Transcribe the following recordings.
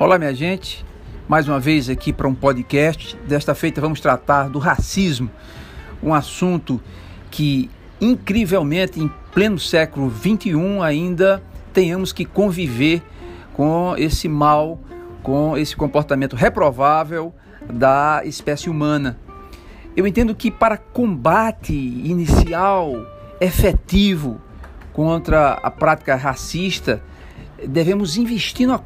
Olá, minha gente. Mais uma vez aqui para um podcast. Desta feita vamos tratar do racismo, um assunto que incrivelmente em pleno século XXI ainda tenhamos que conviver com esse mal, com esse comportamento reprovável da espécie humana. Eu entendo que para combate inicial efetivo contra a prática racista, devemos investir na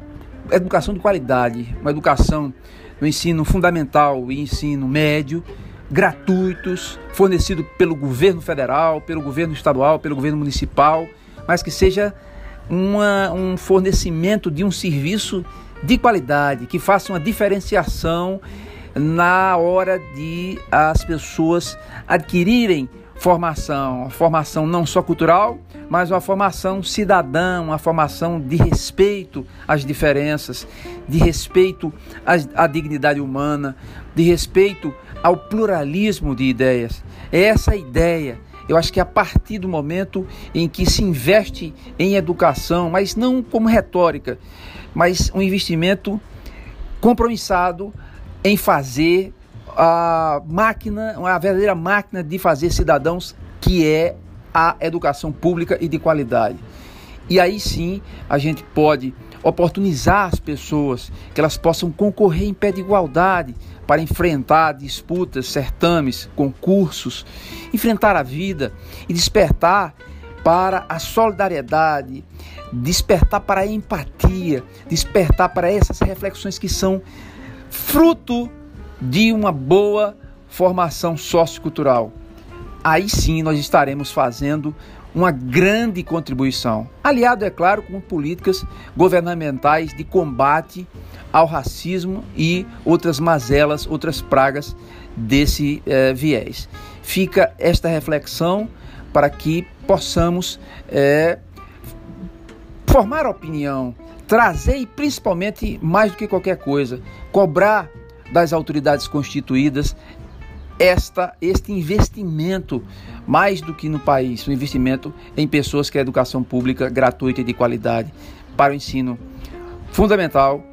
educação de qualidade, uma educação no ensino fundamental e ensino médio, gratuitos, fornecido pelo governo federal, pelo governo estadual, pelo governo municipal, mas que seja uma, um fornecimento de um serviço de qualidade, que faça uma diferenciação na hora de as pessoas adquirirem formação, formação não só cultural, mas uma formação cidadã, uma formação de respeito às diferenças, de respeito à, dignidade humana, de respeito ao pluralismo de ideias. É essa ideia. Eu acho que a partir do momento em que se investe em educação, mas não como retórica, mas um investimento compromissado em fazer a máquina, uma verdadeira máquina de fazer cidadãos, que é a educação pública e de qualidade. E aí sim a gente pode oportunizar as pessoas que elas possam concorrer em pé de igualdade para enfrentar disputas, certames, concursos, enfrentar a vida e despertar para a solidariedade, despertar para a empatia, despertar para essas reflexões que são fruto de uma boa formação sociocultural. Aí sim nós estaremos fazendo uma grande contribuição, aliado, é claro, com políticas governamentais de combate ao racismo e outras mazelas, outras pragas desse eh, viés. Fica esta reflexão para que possamos eh, formar opinião, trazer e principalmente, mais do que qualquer coisa, cobrar das autoridades constituídas esta este investimento mais do que no país, o um investimento em pessoas que é educação pública gratuita e de qualidade para o ensino fundamental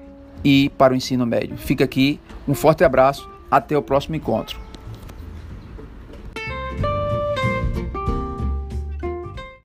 e para o ensino médio. Fica aqui um forte abraço, até o próximo encontro.